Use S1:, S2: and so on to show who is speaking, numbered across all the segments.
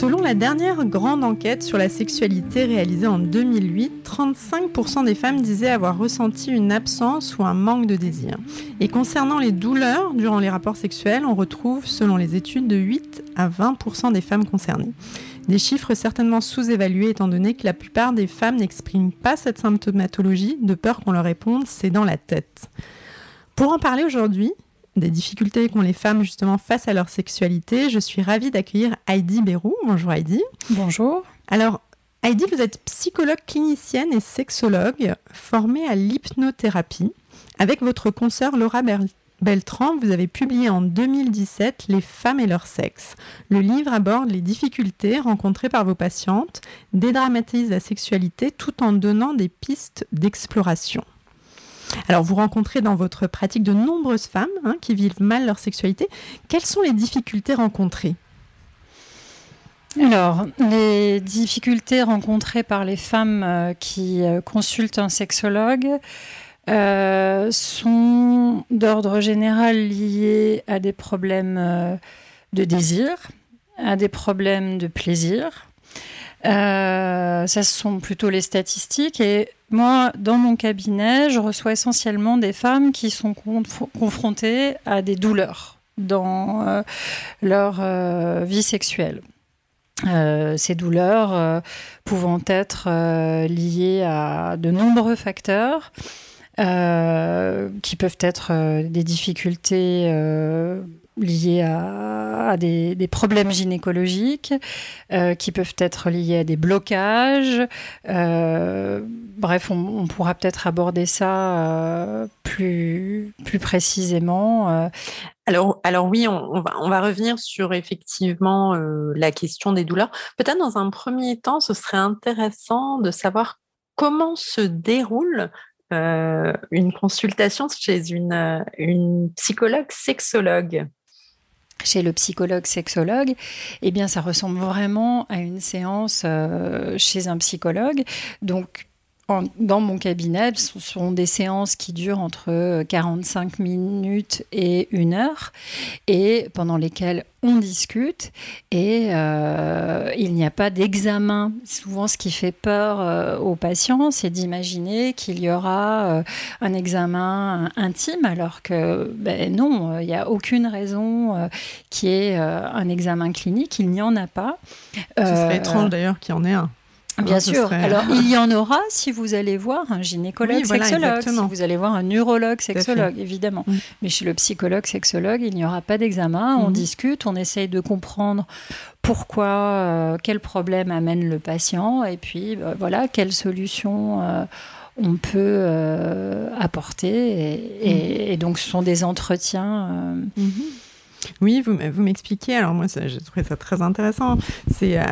S1: Selon la dernière grande enquête sur la sexualité réalisée en 2008, 35% des femmes disaient avoir ressenti une absence ou un manque de désir. Et concernant les douleurs durant les rapports sexuels, on retrouve, selon les études, de 8 à 20% des femmes concernées. Des chiffres certainement sous-évalués étant donné que la plupart des femmes n'expriment pas cette symptomatologie de peur qu'on leur réponde c'est dans la tête. Pour en parler aujourd'hui, des difficultés qu'ont les femmes justement face à leur sexualité, je suis ravie d'accueillir Heidi Bérou. Bonjour Heidi.
S2: Bonjour.
S1: Alors, Heidi, vous êtes psychologue clinicienne et sexologue formée à l'hypnothérapie. Avec votre consoeur Laura Beltran, vous avez publié en 2017 Les femmes et leur sexe. Le livre aborde les difficultés rencontrées par vos patientes, dédramatise la sexualité tout en donnant des pistes d'exploration. Alors, vous rencontrez dans votre pratique de nombreuses femmes hein, qui vivent mal leur sexualité. Quelles sont les difficultés rencontrées?
S2: Alors, les difficultés rencontrées par les femmes euh, qui euh, consultent un sexologue euh, sont d'ordre général liées à des problèmes de désir, à des problèmes de plaisir, ça, ce sont plutôt les statistiques. Et moi, dans mon cabinet, je reçois essentiellement des femmes qui sont confrontées à des douleurs dans euh, leur euh, vie sexuelle. ces douleurs pouvant être liées à de nombreux facteurs qui peuvent être des difficultés liés à, des, problèmes gynécologiques, euh, qui peuvent être liés à des blocages. Euh, bref, on, pourra peut-être aborder ça euh, plus, plus précisément.
S1: Alors, alors oui, on, va, on va revenir sur effectivement la question des douleurs. Peut-être dans un premier temps, ce serait intéressant de savoir comment se déroule une consultation chez une, une psychologue sexologue
S2: chez le psychologue sexologue, eh bien ça ressemble vraiment à une séance euh, chez un psychologue. Donc dans mon cabinet, ce sont des séances qui durent entre 45 minutes et une heure, et pendant lesquelles on discute, et euh, il n'y a pas d'examen. Souvent, ce qui fait peur euh, aux patients, c'est d'imaginer qu'il y aura euh, un examen intime, alors que ben, non, il n'y a aucune raison qui ait un examen clinique, il n'y en a pas.
S1: Ce serait étrange d'ailleurs qu'il y en ait un.
S2: Bien sûr. Alors, il y en aura si vous allez voir un gynécologue sexologue, si vous allez voir un neurologue sexologue, évidemment. Mm. Mais chez le psychologue sexologue, il n'y aura pas d'examen. On mm. discute, on essaye de comprendre pourquoi, euh, quel problème amène le patient, et puis euh, voilà, quelle solution. Euh, on peut apporter et, mm. donc ce sont des entretiens mm-hmm.
S1: Oui, vous, vous m'expliquez. Alors moi, j'ai trouvé ça très intéressant. C'est euh,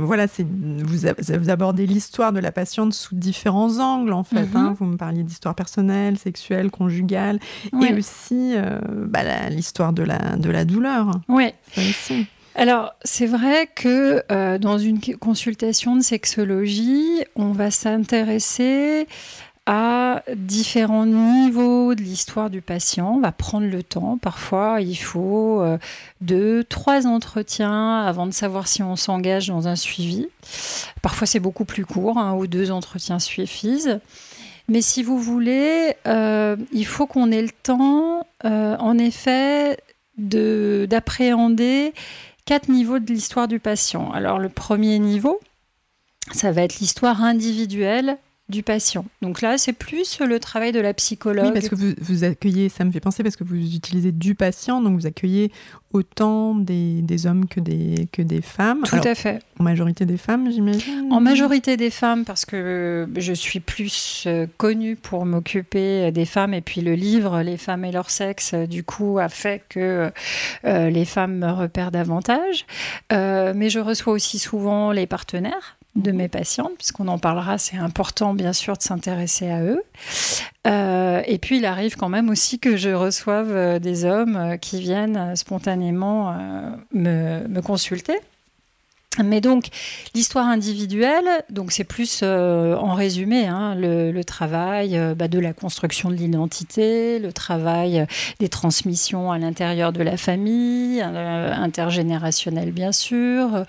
S1: voilà, c'est vous, vous, abordez l'histoire de la patiente sous différents angles en fait. Hein. Mhm. Vous me parliez d'histoire personnelle, sexuelle, conjugale, et aussi euh, bah, l'histoire de la de la douleur.
S2: Oui. Alors, c'est vrai que euh, dans une consultation de sexologie, on va s'intéresser à différents niveaux de l'histoire du patient, on va prendre le temps. Parfois, il faut euh, deux, trois entretiens avant de savoir si on s'engage dans un suivi. Parfois, c'est beaucoup plus court, un ou deux entretiens suffisent. Mais si vous voulez, euh, il faut qu'on ait le temps, euh, en effet, d'appréhender quatre niveaux de l'histoire du patient. Alors le premier niveau, ça va être l'histoire individuelle du patient. Donc là, c'est plus le travail de la psychologue.
S1: Oui, parce que vous, vous, accueillez, ça me fait penser, parce que vous utilisez du patient, donc vous accueillez autant des, des hommes que des, que des femmes.
S2: Tout à fait.
S1: En majorité des femmes, j'imagine
S2: En majorité des femmes, parce que je suis plus euh, connue pour m'occuper des femmes, et puis le livre Les femmes et leur sexe, du coup, a fait que euh, les femmes me repèrent davantage. Euh, mais je reçois aussi souvent les partenaires de mes patientes, puisqu'on en parlera, c'est important bien sûr de s'intéresser à eux. Euh, et puis il arrive quand même aussi que je reçoive euh, des hommes euh, qui viennent spontanément me, me consulter. Mais donc, l'histoire individuelle, donc c'est plus euh, en résumé hein, le, travail euh, bah, de la construction de l'identité, le travail euh, des transmissions à l'intérieur de la famille, intergénérationnel bien sûr,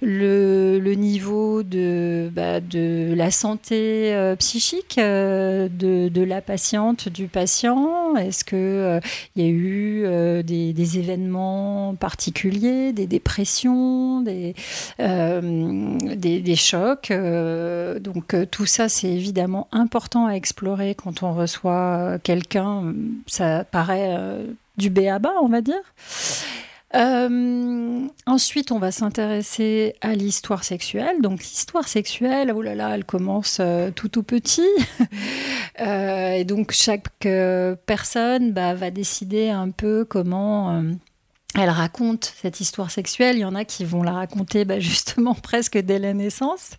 S2: le, niveau de, bah, de la santé psychique de, la patiente, du patient. Est-ce qu'il il y a eu des, des, événements particuliers, des dépressions, des euh, des, chocs. Euh, donc euh, tout ça, c'est évidemment important à explorer quand on reçoit quelqu'un. Ça paraît du B à bas, on va dire. ensuite, on va s'intéresser à l'histoire sexuelle. Donc, l'histoire sexuelle, oh là là, elle commence tout tout petit. et donc, chaque personne bah, va décider un peu comment elle raconte cette histoire sexuelle. Il y en a qui vont la raconter bah, justement presque dès la naissance,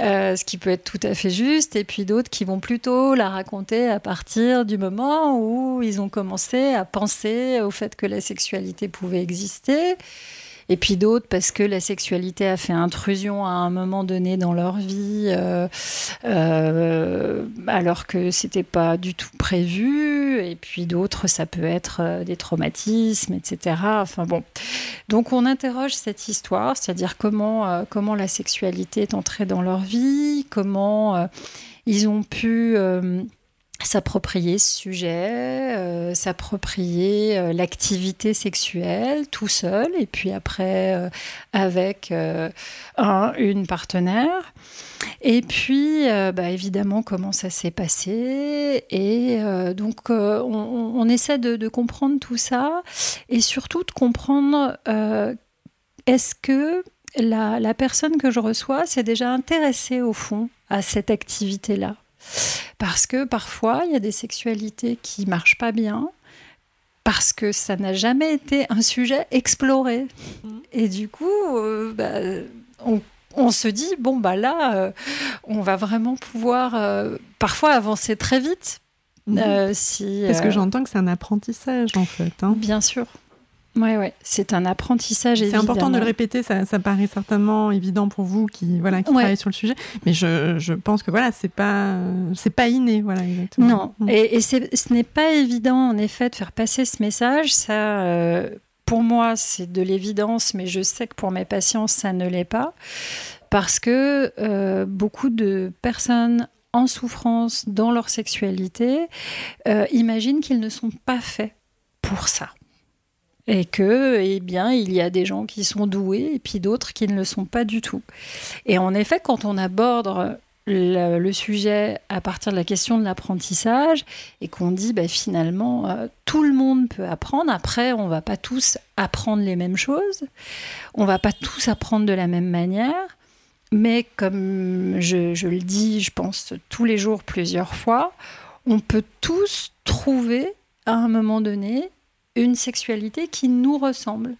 S2: euh, ce qui peut être tout à fait juste, et puis d'autres qui vont plutôt la raconter à partir du moment où ils ont commencé à penser au fait que la sexualité pouvait exister et puis d'autres parce que la sexualité a fait intrusion à un moment donné dans leur vie, euh, euh, alors que c'était pas du tout prévu, et puis d'autres, ça peut être euh, des traumatismes, etc. Enfin bon, donc on interroge cette histoire, c'est-à-dire comment, comment la sexualité est entrée dans leur vie, comment ils ont pu s'approprier ce sujet, euh, s'approprier euh, l'activité sexuelle tout seul et puis après euh, avec un, une partenaire. Et puis, bah, évidemment, comment ça s'est passé. Et donc, on, essaie de, comprendre tout ça et surtout de comprendre est-ce que la, la personne que je reçois s'est déjà intéressée au fond à cette activité-là? Parce que parfois, il y a des sexualités qui marchent pas bien, parce que ça n'a jamais été un sujet exploré. Mhm. Et du coup, euh, bah, on, se dit, bon, bah là, euh, on va vraiment pouvoir euh, parfois avancer très vite.
S1: Mhm. si, Parce que j'entends que c'est un apprentissage, en fait. Hein.
S2: Bien sûr. Oui, ouais. c'est un apprentissage.
S1: C'est important de le répéter, ça, paraît certainement évident pour vous qui, voilà, qui travaillez sur le sujet, mais je, je pense que voilà, c'est pas, c'est pas inné. Voilà, exactement.
S2: Non, mm. et, et ce n'est pas évident en effet de faire passer ce message. Ça, euh, pour moi, c'est de l'évidence, mais je sais que pour mes patients, ça ne l'est pas. Parce que euh, beaucoup de personnes en souffrance dans leur sexualité euh, imaginent qu'ils ne sont pas faits pour ça et que, eh bien, il y a des gens qui sont doués et puis d'autres qui ne le sont pas du tout. Et en effet, quand on aborde le, sujet à partir de la question de l'apprentissage et qu'on dit bah, finalement euh, tout le monde peut apprendre. Après, on va pas tous apprendre les mêmes choses, on va pas tous apprendre de la même manière, mais comme je, je le dis, je pense tous les jours plusieurs fois, on peut tous trouver à un moment donné une sexualité qui nous ressemble.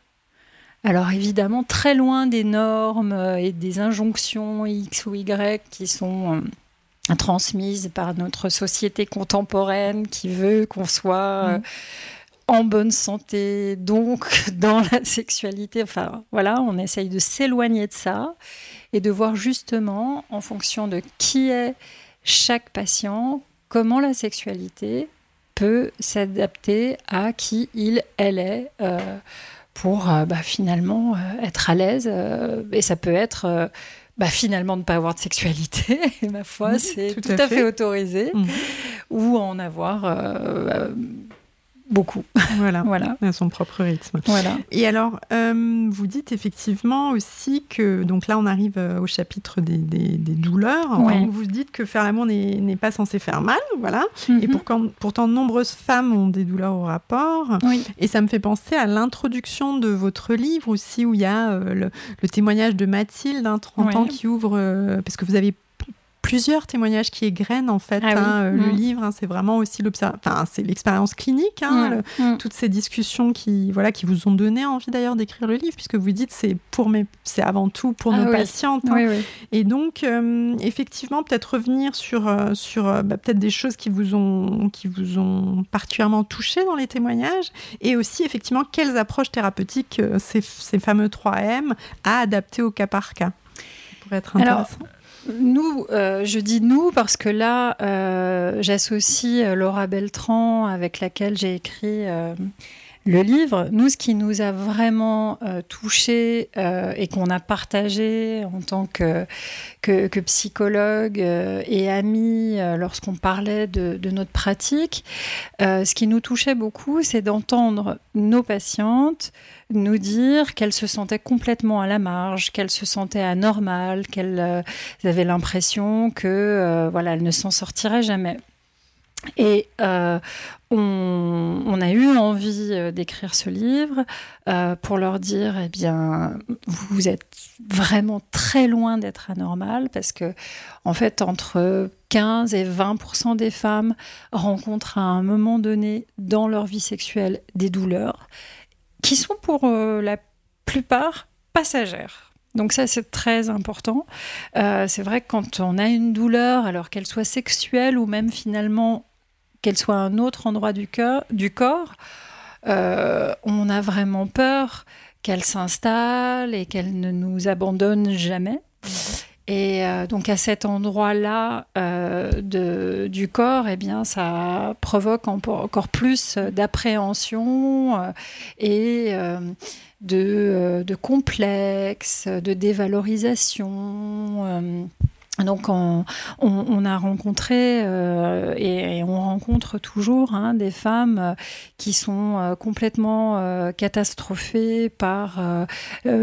S2: Alors évidemment, très loin des normes et des injonctions X ou Y qui sont euh, transmises par notre société contemporaine qui veut qu'on soit euh, mm. en bonne santé, donc dans la sexualité. Enfin voilà, on essaye de s'éloigner de ça et de voir justement, en fonction de qui est chaque patient, comment la sexualité peut s'adapter à qui il, elle est euh, pour euh, bah, finalement euh, être à l'aise. et ça peut être bah, finalement ne pas avoir de sexualité, et ma foi, c'est tout, à fait, autorisé, mhm. ou en avoir beaucoup.
S1: Voilà, voilà. à son propre rythme.
S2: Voilà.
S1: Et alors, euh, vous dites effectivement aussi que, donc là on arrive euh, au chapitre des, douleurs, vous dites que faire l'amour n'est pas censé faire mal, voilà. Et mhm. pourtant, pourtant, de nombreuses femmes ont des douleurs au rapport. Et ça me fait penser à l'introduction de votre livre aussi, où il y a euh, le, témoignage de Mathilde, 30 ans, qui ouvre, parce que vous avez plusieurs témoignages qui égrènent en fait ah hein, euh, le mm. livre. Hein, c'est vraiment aussi c'est l'expérience clinique, hein, mm. Mm. toutes ces discussions qui voilà qui vous ont donné envie d'ailleurs d'écrire le livre, puisque vous dites c'est pour mes, c'est avant tout pour ah nos patientes. Et donc euh, effectivement peut-être revenir sur euh, sur bah, peut-être des choses qui vous ont qui vous ont particulièrement touché dans les témoignages, et aussi effectivement quelles approches thérapeutiques ces, ces fameux 3M à adapter au cas par cas. Ça pourrait être intéressant.
S2: Nous, euh, je dis nous parce que là, euh, j'associe euh, Laura Beltran avec laquelle j'ai écrit le livre. Nous, ce qui nous a vraiment touché et qu'on a partagé en tant que, psychologue et amis lorsqu'on parlait de, notre pratique, ce qui nous touchait beaucoup, c'est d'entendre nos patientes nous dire qu'elles se sentaient complètement à la marge, qu'elles se sentaient anormales, qu'elles euh, avaient l'impression que euh, voilà, elles ne s'en sortiraient jamais. Et euh, on, a eu envie d'écrire ce livre pour leur dire, eh bien, vous êtes vraiment très loin d'être anormal parce que, en fait, entre 15 et 20% des femmes rencontrent à un moment donné dans leur vie sexuelle des douleurs qui sont pour euh, la plupart passagères. Donc ça, c'est très important. Euh, c'est vrai que quand on a une douleur, alors qu'elle soit sexuelle ou même finalement qu'elle soit à un autre endroit du, du corps, euh, on a vraiment peur qu'elle s'installe et qu'elle ne nous abandonne jamais. Et donc à cet endroit-là du corps, eh bien, ça provoque encore plus d'appréhension et de, de complexes, de dévalorisation. Donc on, a rencontré euh, et, on rencontre toujours hein, des femmes euh, qui sont euh, complètement catastrophées par,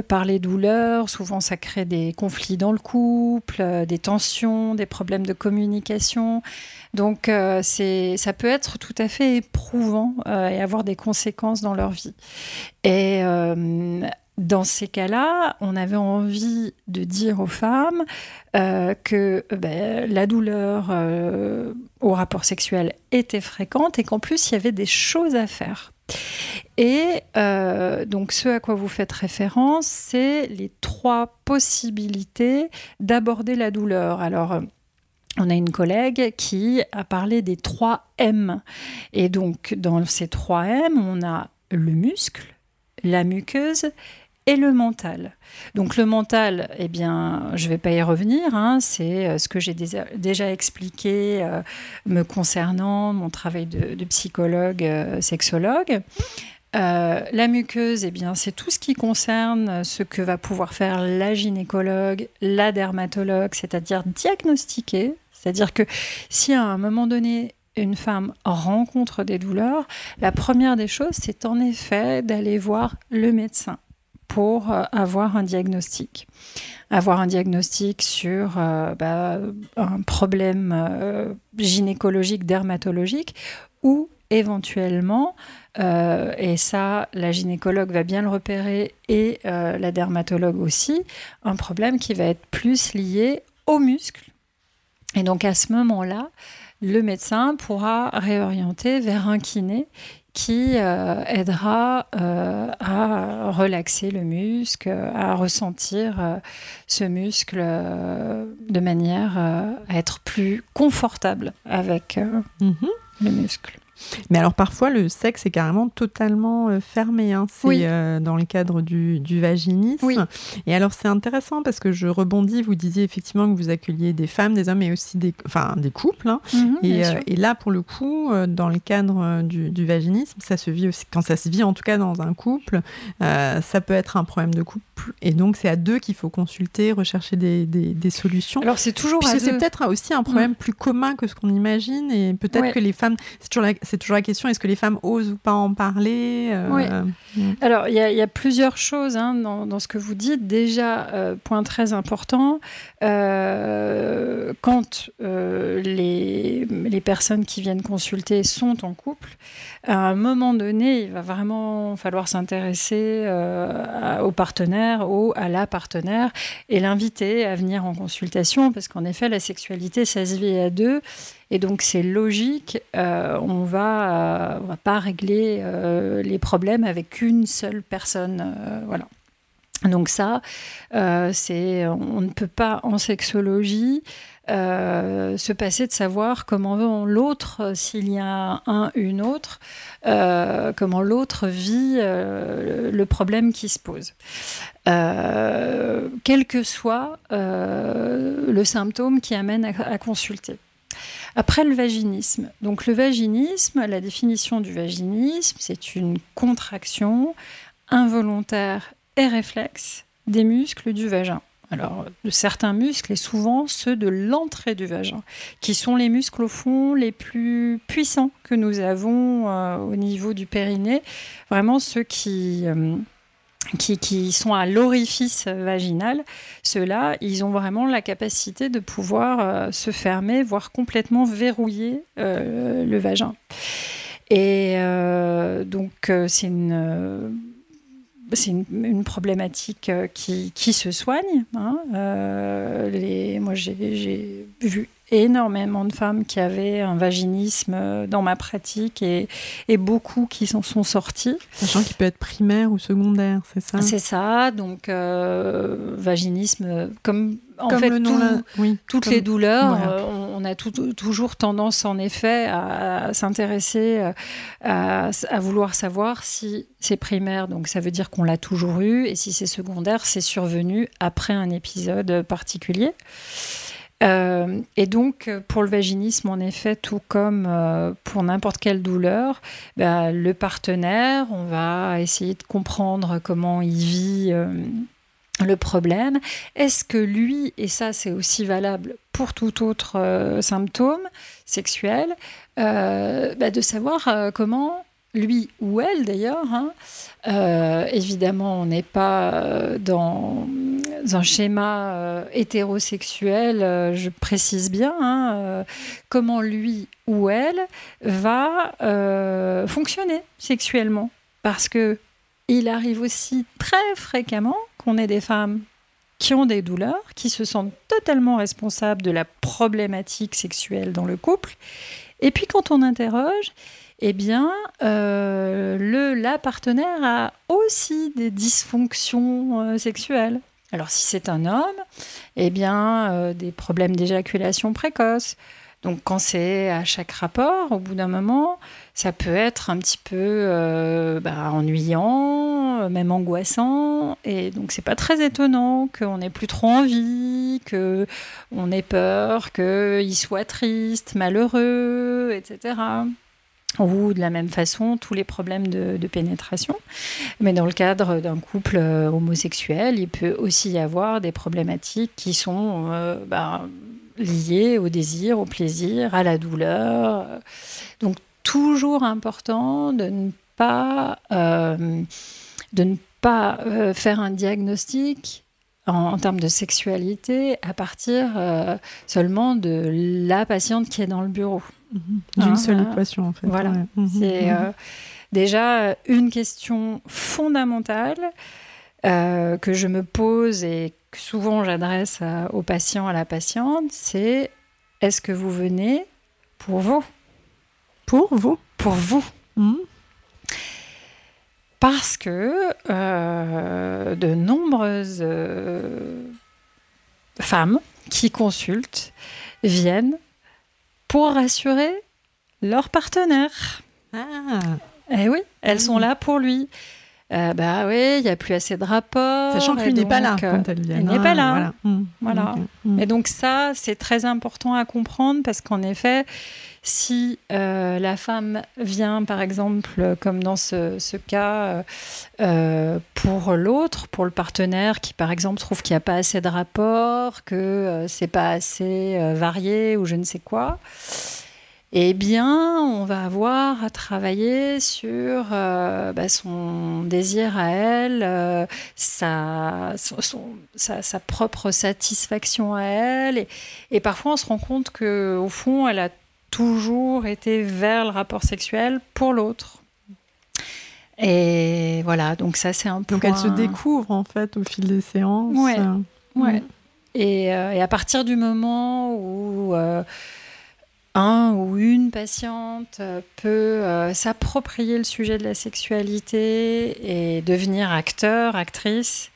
S2: par les douleurs. Souvent ça crée des conflits dans le couple, des tensions, des problèmes de communication. Donc c'est ça peut être tout à fait éprouvant et avoir des conséquences dans leur vie. Dans ces cas-là, on avait envie de dire aux femmes euh, que ben, la douleur euh, au rapport sexuel était fréquente et qu'en plus, il y avait des choses à faire. Et euh, donc ce à quoi vous faites référence, c'est les trois possibilités d'aborder la douleur. Alors, on a une collègue qui a parlé des trois M. Et donc, dans ces trois M, on a le muscle, la muqueuse et le mental. Donc le mental, eh bien, je ne vais pas y revenir, hein, c'est euh, ce que j'ai déjà, expliqué euh, me concernant mon travail de, psychologue, euh, sexologue. la muqueuse, eh bien, c'est tout ce qui concerne ce que va pouvoir faire la gynécologue, la dermatologue, c'est-à-dire diagnostiquer. C'est-à-dire que si à un moment donné, une femme rencontre des douleurs, la première des choses, c'est en effet d'aller voir le médecin pour euh, avoir un diagnostic. Avoir un diagnostic sur euh, bah, un problème euh, gynécologique, dermatologique, ou éventuellement, et ça, la gynécologue va bien le repérer et la dermatologue aussi, un problème qui va être plus lié aux muscles. Et donc à ce moment-là, le médecin pourra réorienter vers un kiné qui euh, aidera euh, à relaxer le muscle, à ressentir euh, ce muscle de manière à être plus confortable avec mhm. le muscle.
S1: Mais alors parfois le sexe est carrément totalement euh, fermé. Hein. C'est euh, dans le cadre du, vaginisme. Et alors c'est intéressant parce que je rebondis. Vous disiez effectivement que vous accueilliez des femmes, des hommes, mais aussi des, enfin des couples. Hein. Mhm, euh, et, là pour le coup, dans le cadre du, vaginisme, ça se vit aussi quand ça se vit en tout cas dans un couple. ça peut être un problème de couple et donc c'est à deux qu'il faut consulter, rechercher des, des, solutions.
S2: Alors c'est toujours
S1: c'est peut-être aussi un problème mm. plus commun que ce qu'on imagine et peut-être que les femmes, c'est toujours, la, toujours la question, est-ce que les femmes osent ou pas en parler
S2: euh, mm. Alors il y, y, a plusieurs choses hein, dans, dans, ce que vous dites. Déjà, euh, point très important, euh, quand les, les personnes qui viennent consulter sont en couple, à un moment donné, il va vraiment falloir s'intéresser au partenaire ou à la partenaire et l'inviter à venir en consultation parce qu'en effet, la sexualité, ça se vit à deux. Et donc, c'est logique, euh, on va, euh, va pas régler euh, les problèmes avec une seule personne. voilà. Donc ça, c'est, on ne peut pas en sexologie euh, se passer de savoir comment l'autre, s'il y a un, une autre, euh, comment l'autre vit euh, le problème qui se pose. quel que soit le symptôme qui amène à, consulter. Après le vaginisme. Donc le vaginisme, la définition du vaginisme, c'est une contraction involontaire et réflexe des muscles du vagin. Alors, de certains muscles, et souvent ceux de l'entrée du vagin, qui sont les muscles au fond les plus puissants que nous avons euh, au niveau du périnée, vraiment ceux qui, euh, qui, sont à l'orifice vaginal, ceux-là, ils ont vraiment la capacité de pouvoir euh, se fermer, voire complètement verrouiller le vagin. Et donc, c'est une c'est une, problématique euh, qui, qui se soigne. Hein. Euh, les, moi, j'ai vu énormément de femmes qui avaient un vaginisme euh, dans ma pratique et, et beaucoup qui s'en sont sorties.
S1: Sachant qu'il peut être primaire ou secondaire, c'est ça?
S2: C'est ça, donc vaginisme, comme en fait, toutes les douleurs, euh, on, a toujours tendance en effet à, s'intéresser, euh, à, vouloir savoir si c'est primaire, donc ça veut dire qu'on l'a toujours eu, et si c'est secondaire, c'est survenu après un épisode particulier. Euh, et donc, pour le vaginisme, en effet, tout comme pour n'importe quelle douleur, bah, le partenaire, on va essayer de comprendre comment il vit le problème. Est-ce que lui, et ça c'est aussi valable pour tout autre euh, symptôme sexuel, euh, bah, de savoir euh, comment lui ou elle d'ailleurs, hein, évidemment on n'est pas dans un schéma hétérosexuel, je précise bien, hein, comment lui ou elle va fonctionner sexuellement. Parce que il arrive aussi très fréquemment qu'on ait des femmes qui ont des douleurs, qui se sentent totalement responsables de la problématique sexuelle dans le couple. Et puis quand on interroge, eh bien, euh, le, la partenaire a aussi des dysfonctions euh, sexuelles. Alors si c'est un homme, eh bien, euh, des problèmes d'éjaculation précoce, donc quand c'est à chaque rapport, au bout d'un moment, ça peut être un petit peu euh, bah, ennuyant, même angoissant, et donc c'est pas très étonnant qu'on n'ait plus trop envie, que on ait peur, qu'il soit triste, malheureux, etc ou de la même façon tous les problèmes de, pénétration. Mais dans le cadre d'un couple euh, homosexuel, il peut aussi y avoir des problématiques qui sont euh, bah, liées au désir, au plaisir, à la douleur. Donc toujours important de ne pas, euh, de ne pas euh, faire un diagnostic en, termes de sexualité à partir euh, seulement de la patiente qui est dans le bureau.
S1: Mhm. D'une hein, seule équation, en fait.
S2: Voilà. Mhm. C'est mhm. déjà une question fondamentale que je me pose et souvent j'adresse aux patients, à la patiente, c'est est-ce que vous venez pour vous?
S1: Pour vous
S2: Pour vous. Hmm. Parce que euh, de nombreuses euh, femmes qui consultent viennent pour rassurer leur partenaire. Ah. Eh oui, elles sont hmm. là pour lui. Euh, bah oui, il n'y a plus assez de rapports.
S1: Sachant que lui n'est pas là quand elle vient.
S2: Il n'est pas là. Voilà. Mmh. Mmh. Et donc ça, c'est très important à comprendre parce qu'en effet, si euh, la femme vient, par exemple, comme dans ce, cas, euh, pour l'autre, pour le partenaire qui, par exemple, trouve qu'il n'y a pas assez de rapports, que c'est pas assez varié ou je ne sais quoi, eh bien, on va avoir à travailler sur euh, bah, son désir à elle, euh, sa, sa, propre satisfaction à elle. Et, parfois, on se rend compte qu'au fond, elle a toujours été vers le rapport sexuel pour l'autre. Et voilà, donc ça, c'est un
S1: peu. Donc elle se découvre, en fait, au fil des séances.
S2: Ouais. ouais. Et, et, à partir du moment où un ou une patiente peut euh, s'approprier le sujet de la sexualité et devenir acteur, actrice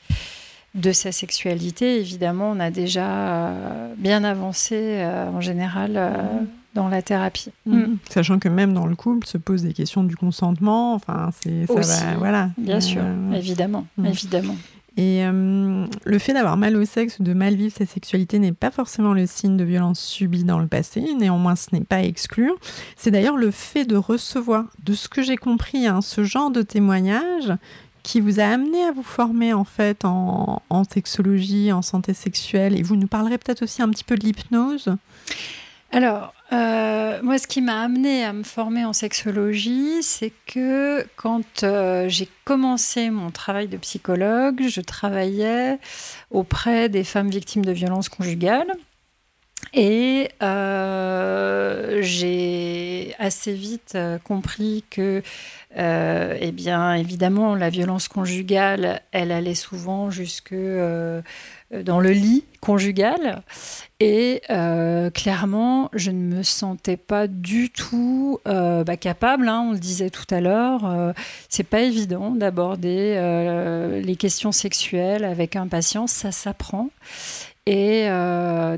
S2: de sa sexualité, évidemment, on a déjà euh, bien avancé euh, en général mm. dans la thérapie.
S1: Mm. Mm. Sachant que même dans le couple se posent des questions du consentement. Enfin, c'est
S2: ça voilà. Bien sûr, évidemment, évidemment.
S1: Et euh, le fait d'avoir mal au sexe ou de mal vivre sa sexualité n'est pas forcément le signe de violence subie dans le passé, néanmoins ce n'est pas exclu. C'est d'ailleurs le fait de recevoir, de ce que j'ai compris, hein, ce genre de témoignage qui vous a amené à vous former en fait en, en sexologie, en santé sexuelle. Et vous nous parlerez peut-être aussi un petit peu de l'hypnose.
S2: Alors, euh, moi, ce qui m'a amené à me former en sexologie, c'est que quand euh, j'ai commencé mon travail de psychologue, je travaillais auprès des femmes victimes de violences conjugales. Et euh, j'ai assez vite compris que, eh bien, évidemment, la violence conjugale, elle allait souvent jusque dans le lit conjugal. Et euh, clairement, je ne me sentais pas du tout euh, bah, capable, hein, on le disait tout à l'heure, c'est pas évident d'aborder les questions sexuelles avec un patient, ça s'apprend. Et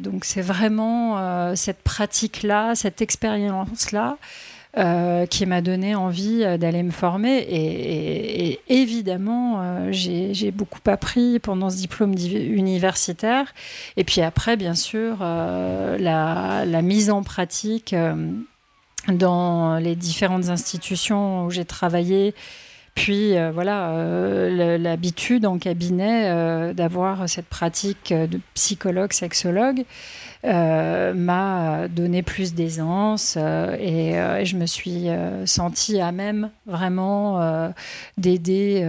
S2: donc c'est vraiment cette pratique-là, cette expérience-là euh, qui m'a donné envie euh, d'aller me former. Et, évidemment, euh, j'ai beaucoup appris pendant ce diplôme universitaire. Et puis après, bien sûr, la, mise en pratique dans les différentes institutions où j'ai travaillé. Puis voilà, l'habitude en cabinet d'avoir cette pratique de psychologue, sexologue. Euh, m'a donné plus d'aisance euh, euh, et, je me suis sentie à même vraiment d'aider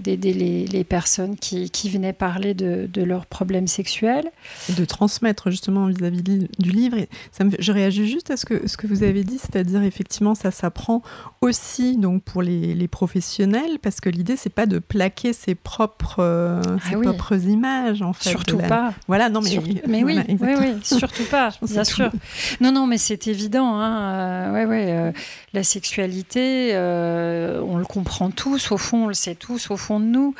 S2: d'aider les, personnes qui, qui, venaient parler de, de, leurs problèmes sexuels.
S1: de transmettre justement vis-à-vis du livre. Et ça me, je réagis juste à ce que, ce que vous avez dit, c'est-à-dire effectivement ça s'apprend aussi donc pour les, les professionnels parce que l'idée c'est pas de plaquer ses propres, ah ses propres images en fait.
S2: Surtout pas.
S1: Voilà, non mais,
S2: mais oui, oui, surtout pas, bien sûr. Non, non, mais c'est évident. Hein. Euh, ouais, ouais, euh, la sexualité, euh, on le comprend tous, au fond, on le sait tous, au fond de nous.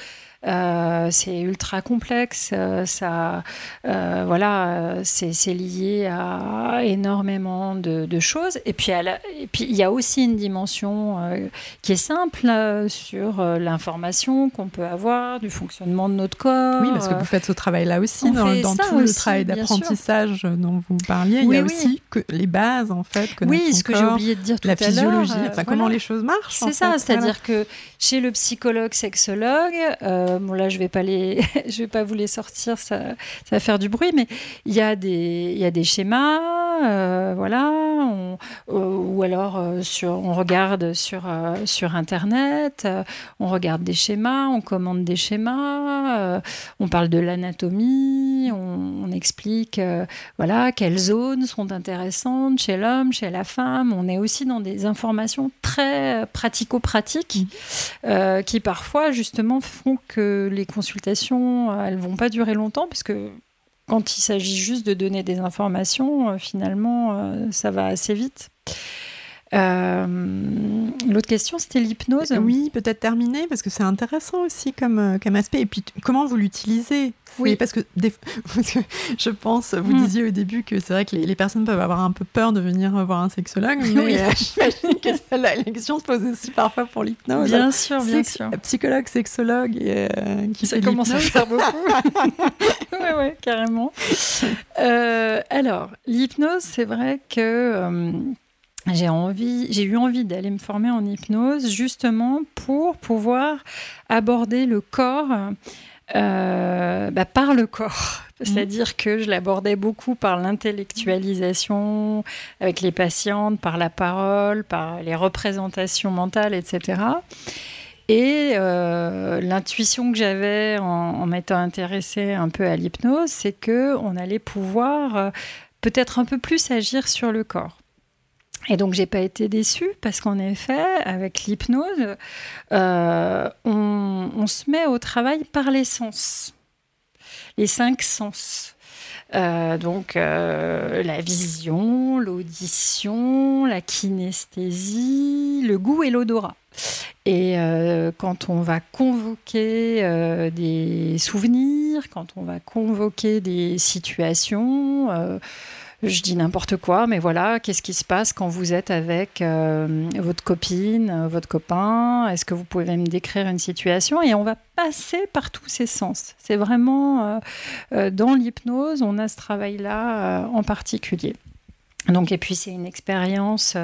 S2: Euh, c'est ultra complexe. Euh, ça, euh, voilà, c'est lié à énormément de, choses. Et puis, et puis, il y a aussi une dimension qui est simple sur l'information qu'on peut avoir du fonctionnement de notre corps.
S1: Oui, parce que vous faites ce travail-là aussi dans, tout le travail d'apprentissage dont vous parliez. il y a aussi que les bases en fait.
S2: Oui, ce que j'ai oublié de dire tout à l'heure.
S1: La physiologie, comment les choses marchent.
S2: C'est ça, c'est-à-dire que chez le psychologue sexologue, bon là je vais pas les, je vais pas vous les sortir, ça, ça va faire du bruit, mais il y a des, il y a des schémas, euh, voilà, on, ou alors euh, sur, on regarde sur euh, sur internet, on regarde des schémas, on commande des schémas, on parle de l'anatomie, on, on, explique, voilà, quelles zones sont intéressantes chez l'homme, chez la femme. On est aussi dans des informations très pratico-pratiques mmh. qui parfois justement font que les consultations, euh, elles vont pas durer longtemps, puisque quand il s'agit juste de donner des informations, euh, finalement, euh, ça va assez vite. L'autre question, c'était l'hypnose.
S1: Oui, peut-être terminer, parce que c'est intéressant aussi comme, comme aspect. Et puis, comment vous l'utilisez? Oui, parce que, je pense, vous hmm. disiez au début que c'est vrai que les, personnes peuvent avoir un peu peur de venir voir un sexologue, mais oui. j'imagine que la, question se pose aussi parfois pour l'hypnose.
S2: Bien sûr, bien sûr.
S1: Psychologue, sexologue et euh, qui
S2: Ça commence à faire beaucoup. oui, oui, carrément. Euh, alors, l'hypnose, c'est vrai que euh, j'ai envie, j'ai eu envie d'aller me former en hypnose justement pour pouvoir aborder le corps euh, bah, par le corps. Mmh. C'est-à-dire que je l'abordais beaucoup par l'intellectualisation avec les patientes, par la parole, par les représentations mentales, etc. Et euh, l'intuition que j'avais en, en m'étant intéressée un peu à l'hypnose, c'est que on allait pouvoir euh, peut-être un peu plus agir sur le corps. Et donc, j'ai pas été déçue parce qu'en effet, avec l'hypnose, euh, on, se met au travail par les sens, les cinq sens. Euh, donc, euh, la vision, l'audition, la kinesthésie, le goût et l'odorat. Et quand on va convoquer des souvenirs, quand on va convoquer des situations, je dis n'importe quoi, mais voilà, qu'est-ce qui se passe quand vous êtes avec euh, votre copine, euh, votre copain? Est-ce que vous pouvez me décrire une situation? Et on va passer par tous ces sens. C'est vraiment euh, dans l'hypnose, on a ce travail-là en particulier. Donc, et puis c'est une expérience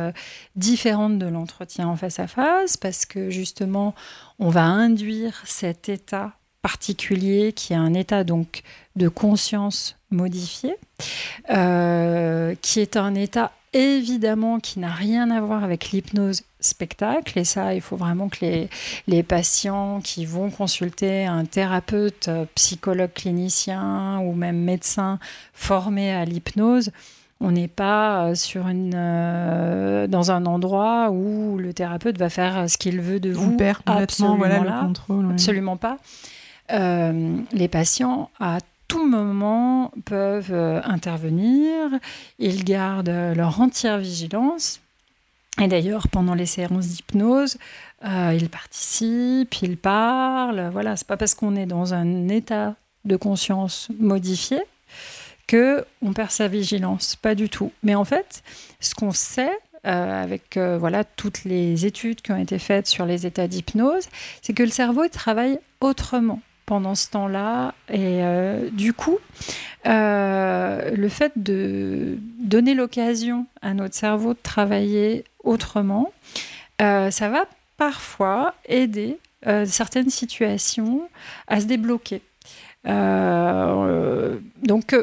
S2: différente de l'entretien en face à face parce que justement, on va induire cet état particulier qui est un état donc de conscience modifié, euh, qui est un état évidemment qui n'a rien à voir avec l'hypnose spectacle. Et ça, il faut vraiment que les, les patients qui vont consulter un thérapeute, euh, psychologue clinicien ou même médecin formé à l'hypnose, on n'est pas euh, sur une, dans un endroit où le thérapeute va faire ce qu'il veut de vous.
S1: On perd complètement voilà, le contrôle.
S2: Absolument pas. les patients, à tout moment peuvent euh, intervenir. Ils gardent leur entière vigilance. Et d'ailleurs, pendant les séances d'hypnose, euh, ils participent, ils parlent. Voilà, c'est pas parce qu'on est dans un état de conscience modifié que on perd sa vigilance, pas du tout. Mais en fait, ce qu'on sait euh, avec voilà toutes les études qui ont été faites sur les états d'hypnose, c'est que le cerveau travaille autrement pendant ce temps-là. Et euh, du coup, euh, le fait de donner l'occasion à notre cerveau de travailler autrement, euh, ça va parfois aider certaines situations à se débloquer. donc,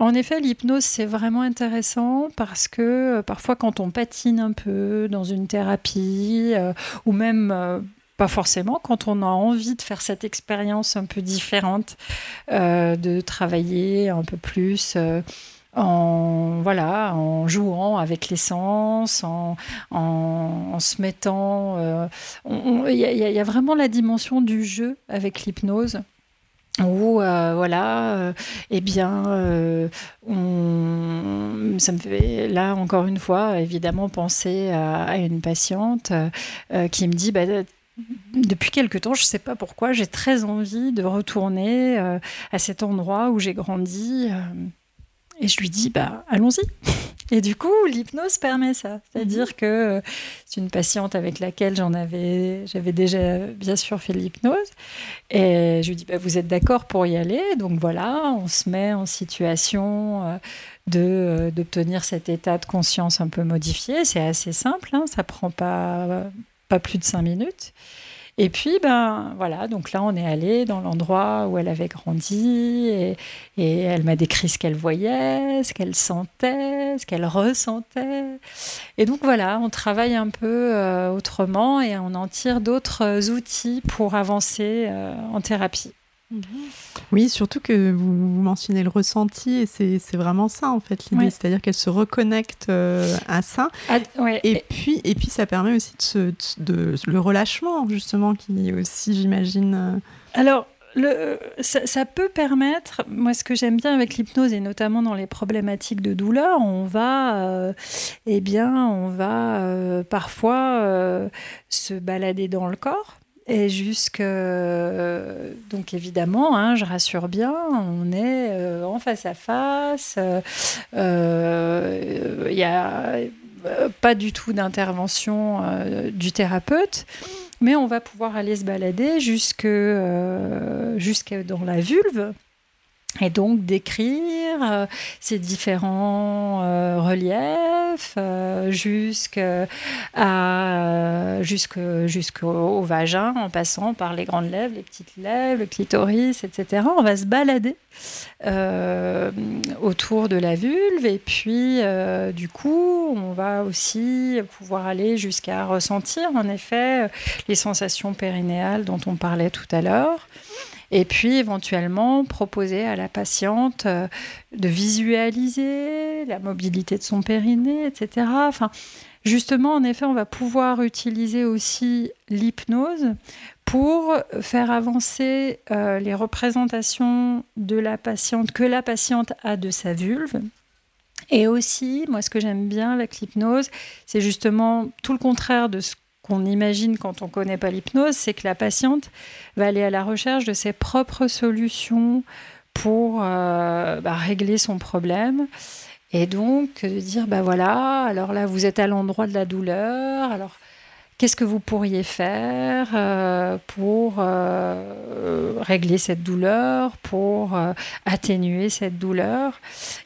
S2: en effet, l'hypnose, c'est vraiment intéressant parce que parfois, quand on patine un peu dans une thérapie ou même pas forcément quand on a envie de faire cette expérience un peu différente, euh, de travailler un peu plus. Euh, en voilà en jouant avec l'essence en, en, se mettant euh, il y, a vraiment la dimension du jeu avec l'hypnose où voilà eh bien ça me fait là encore une fois évidemment penser à, une patiente qui me dit bah, depuis quelque temps, je ne sais pas pourquoi, j'ai très envie de retourner euh, à cet endroit où j'ai grandi. Euh, et je lui dis, bah, allons-y. Et du coup, l'hypnose permet ça. C'est-à-dire mhm. que euh, c'est une patiente avec laquelle j'en avais, j'avais déjà bien sûr fait l'hypnose. Et je lui dis, bah, vous êtes d'accord pour y aller? Donc voilà, on se met en situation de d'obtenir cet état de conscience un peu modifié. C'est assez simple, hein, ça prend pas pas plus de cinq minutes. Et puis, ben voilà, donc là, on est allé dans l'endroit où elle avait grandi et, elle m'a décrit ce qu'elle voyait, ce qu'elle sentait, ce qu'elle ressentait. Et donc voilà, on travaille un peu euh, autrement et on en tire d'autres outils pour avancer euh, en thérapie.
S1: Oui, surtout que vous, mentionnez le ressenti et c'est vraiment ça en fait l'idée, c'est-à-dire qu'elle se reconnecte euh, à ça. Ah, et, puis, et puis ça permet aussi de, de, le relâchement justement qui aussi j'imagine. Euh,
S2: Alors le, ça, peut permettre, moi ce que j'aime bien avec l'hypnose et notamment dans les problématiques de douleur, on va, euh, eh bien, on va euh, parfois euh, se balader dans le corps. Et jusque donc évidemment, hein, je rassure bien, on est en face à face. Il n'y a pas du tout d'intervention du thérapeute mais on va pouvoir aller se balader jusque, euh, jusque dans la vulve et donc décrire euh, ces différents euh, reliefs euh, jusqu'au vagin en passant par les grandes lèvres, les petites lèvres, le clitoris, etc. On va se balader autour de la vulve et puis du coup on va aussi pouvoir aller jusqu'à ressentir en effet les sensations périnéales dont on parlait tout à l'heure et puis éventuellement proposer à la patiente euh, de visualiser la mobilité de son périnée, etc. Enfin, justement, en effet, on va pouvoir utiliser aussi l'hypnose pour faire avancer euh, les représentations de la patiente que la patiente a de sa vulve. Et aussi, moi, ce que j'aime bien avec l'hypnose, c'est justement tout le contraire de ce qu'on imagine quand on ne connaît pas l'hypnose, c'est que la patiente va aller à la recherche de ses propres solutions pour euh, bah, régler son problème. Et donc, de dire, bah voilà, alors là, vous êtes à l'endroit de la douleur, alors qu'est-ce que vous pourriez faire euh, pour euh, régler cette douleur, pour atténuer cette douleur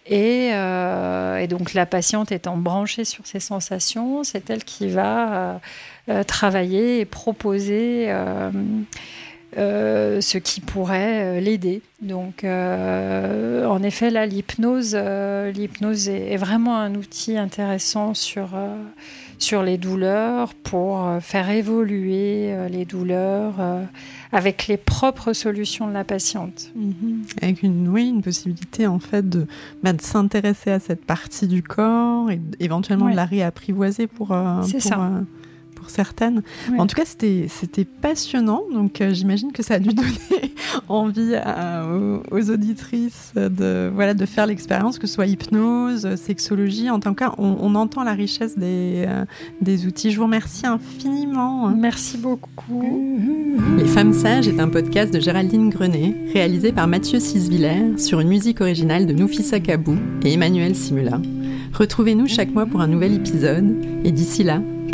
S2: et, et, donc, la patiente étant branchée sur ses sensations, c'est elle qui va euh, travailler et proposer euh, euh, ce qui pourrait l'aider. Donc, en effet, là, l'hypnose, l'hypnose est, vraiment un outil intéressant sur, sur les douleurs pour faire évoluer les douleurs avec les propres solutions de la patiente.
S1: Mhm. Avec une, oui, une possibilité en fait de, bah, de s'intéresser à cette partie du corps et éventuellement de la réapprivoiser pour, pour,
S2: ça
S1: certaines. En tout cas, c'était passionnant. Donc, euh, j'imagine que ça a dû donner envie aux, auditrices de, voilà, de faire l'expérience, que ce soit hypnose, sexologie. En tant cas, on, entend la richesse des, euh, des outils. Je vous remercie infiniment.
S2: Merci beaucoup.
S1: Les Femmes Sages est un podcast de Géraldine Grenet, réalisé par Mathieu Sisviller sur une musique originale de Noufissa Kabou et Emmanuel Simula. Retrouvez-nous chaque mois pour un nouvel épisode et d'ici là,